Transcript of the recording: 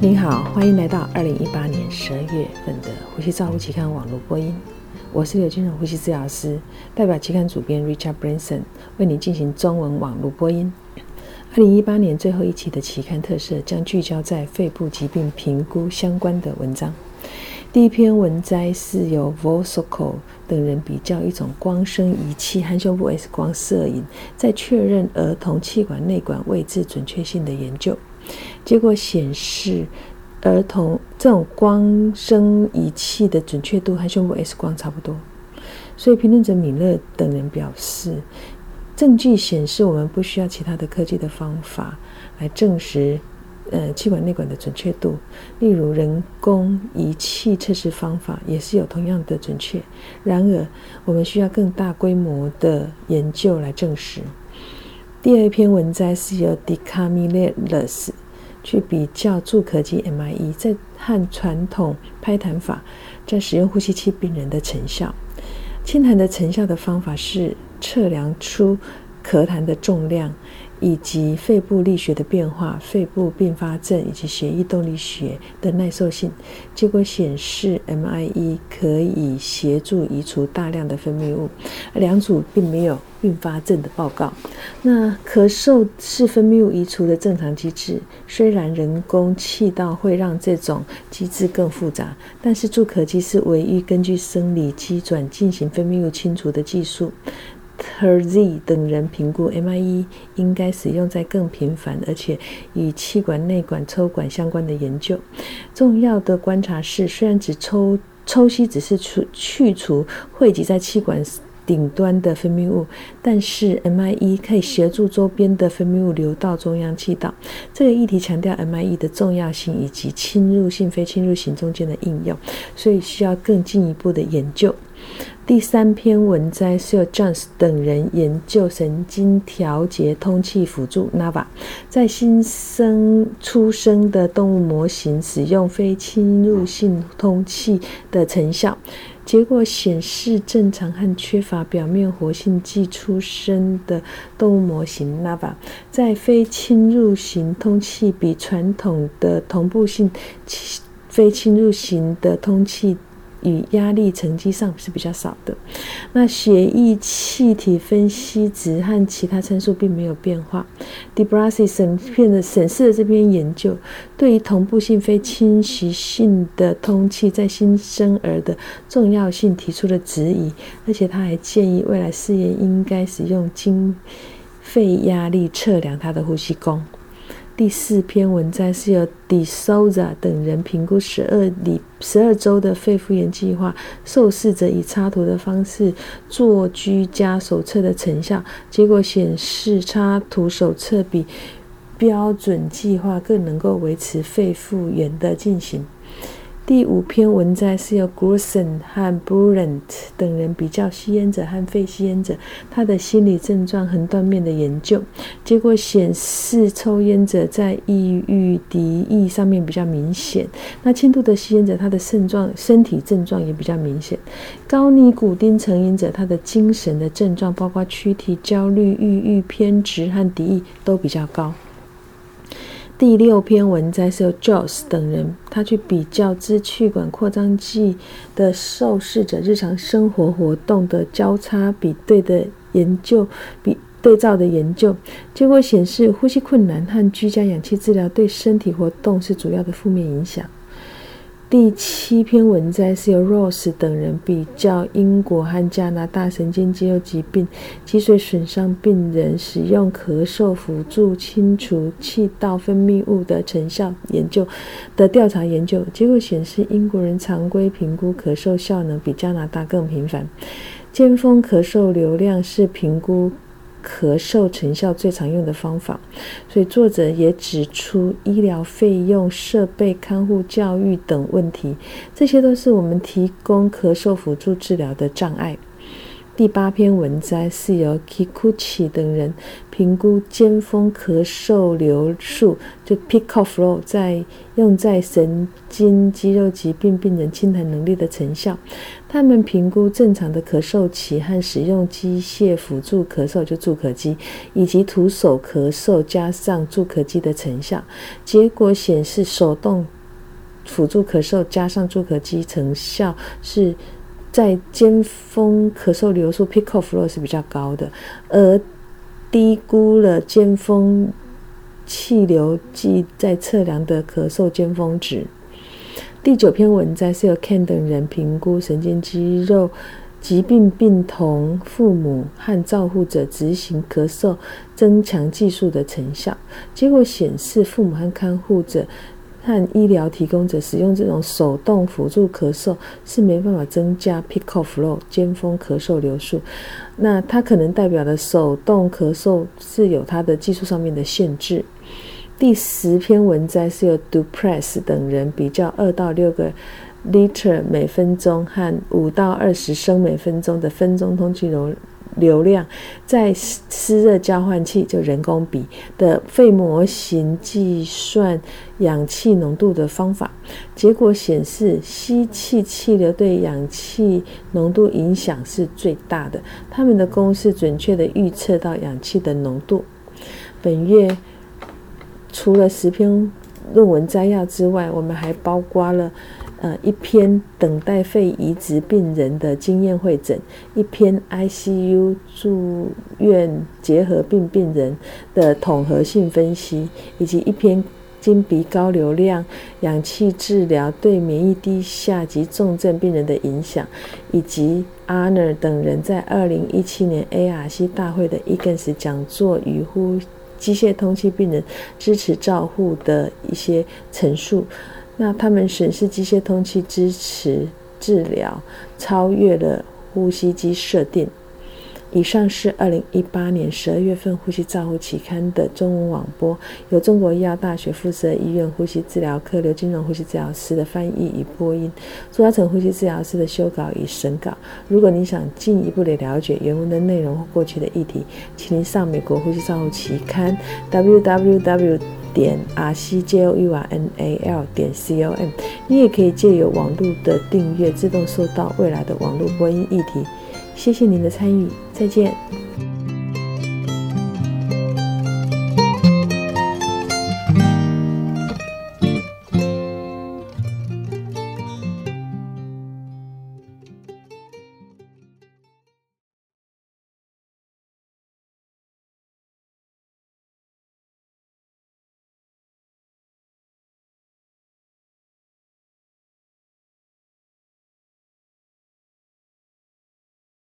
您好，欢迎来到二零一八年十二月份的《呼吸照护期刊》网络播音。我是刘金荣呼吸治疗师，代表期刊主编 Richard Branson 为您进行中文网络播音。二零一八年最后一期的期刊特色将聚焦在肺部疾病评估相关的文章。第一篇文摘是由 Vosoko 等人比较一种光生仪器和胸部 X 光摄影，在确认儿童气管内管位置准确性的研究。结果显示，儿童这种光生仪器的准确度和胸部 X 光差不多。所以评论者米勒等人表示，证据显示我们不需要其他的科技的方法来证实。呃，气管内管的准确度，例如人工仪器测试方法也是有同样的准确。然而，我们需要更大规模的研究来证实。第二篇文摘是由 d e c a m i l e s 去比较助咳机 MIE 在和传统拍痰法在使用呼吸器病人的成效。清痰的成效的方法是测量出咳痰的重量。以及肺部力学的变化、肺部并发症以及血液动力学的耐受性。结果显示，MIE 可以协助移除大量的分泌物。两组并没有并发症的报告。那咳嗽是分泌物移除的正常机制，虽然人工气道会让这种机制更复杂，但是助咳机是唯一根据生理机转进行分泌物清除的技术。Terzi 等人评估 MIE 应该使用在更频繁而且与气管内管抽管相关的研究。重要的观察是，虽然只抽抽吸只是除去除汇集在气管顶端的分泌物，但是 MIE 可以协助周边的分泌物流到中央气道。这个议题强调 MIE 的重要性以及侵入性、非侵入性中间的应用，所以需要更进一步的研究。第三篇文摘是由 Jones 等人研究神经调节通气辅助 Nava 在新生出生的动物模型使用非侵入性通气的成效。结果显示，正常和缺乏表面活性剂出生的动物模型 Nava 在非侵入型通气比传统的同步性非侵入型的通气。与压力成绩上是比较少的。那血液气体分析值和其他参数并没有变化。Debrasi 审片的审视的这篇研究，对于同步性非侵袭性的通气在新生儿的重要性提出了质疑，而且他还建议未来试验应该使用经肺压力测量他的呼吸功。第四篇文章是由 De Souza 等人评估十二里十二周的肺复原计划，受试者以插图的方式做居家手册的成效。结果显示，插图手册比标准计划更能够维持肺复原的进行。第五篇文摘是由 g r o s s o n 和 Brunt 等人比较吸烟者和非吸烟者他的心理症状横断面的研究，结果显示抽烟者在抑郁敌意上面比较明显，那轻度的吸烟者他的症状身体症状也比较明显，高尼古丁成瘾者他的精神的症状包括躯体焦虑、抑郁、偏执和敌意都比较高。第六篇文摘是由 Joss 等人，他去比较支气管扩张剂的受试者日常生活活动的交叉比对的研究，比对照的研究结果显示，呼吸困难和居家氧气治疗对身体活动是主要的负面影响。第七篇文摘是由 Rose 等人比较英国和加拿大神经肌肉疾病脊髓损伤病人使用咳嗽辅助清除气道分泌物的成效研究的调查研究结果显示，英国人常规评估咳嗽效能比加拿大更频繁。尖峰咳嗽流量是评估。咳嗽成效最常用的方法，所以作者也指出医疗费用、设备看护、教育等问题，这些都是我们提供咳嗽辅助治疗的障碍。第八篇文摘是由 Kikuchi 等人评估尖峰咳嗽流速，就 Peak of Flow，在用在神经肌肉疾病病人清痰能力的成效。他们评估正常的咳嗽期和使用机械辅助咳嗽，就助咳机，以及徒手咳嗽加上助咳机的成效。结果显示，手动辅助咳嗽加上助咳机成效是。在尖峰咳嗽流速 （peak of flow） 是比较高的，而低估了尖峰气流计在测量的咳嗽尖峰值。第九篇文摘是由 Ken 等人评估神经肌肉疾病病童父母和照护者执行咳嗽增强技术的成效，结果显示父母和看护者。和医疗提供者使用这种手动辅助咳嗽是没办法增加 peak of flow 尖峰咳嗽流速，那它可能代表的手动咳嗽是有它的技术上面的限制。第十篇文摘是由 Dupress 等人比较二到六个 liter 每分钟和五到二十升每分钟的分钟通气流。流量在湿热交换器就人工比的肺模型计算氧气浓度的方法，结果显示吸气气流对氧气浓度影响是最大的。他们的公式准确的预测到氧气的浓度。本月除了十篇论文摘要之外，我们还包括了。呃，一篇等待肺移植病人的经验会诊，一篇 ICU 住院结核病病人的统合性分析，以及一篇经鼻高流量氧气治疗对免疫低下及重症病人的影响，以及 Arner 等人在二零一七年 ARC 大会的 EGANS 讲座与呼机械通气病人支持照护的一些陈述。那他们审视机械通气支持治疗超越了呼吸机设定。以上是二零一八年十二月份《呼吸照护期刊》的中文网播，由中国医药大学附设医院呼吸治疗科刘金荣呼吸治疗师的翻译与播音，朱嘉诚呼吸治疗师的修稿与审稿。如果你想进一步的了解原文的内容或过去的议题，请您上美国呼吸照护期刊 www 点 r c j o u r n a l 点 c o m。你也可以借由网络的订阅，自动收到未来的网络播音议题。谢谢您的参与，再见。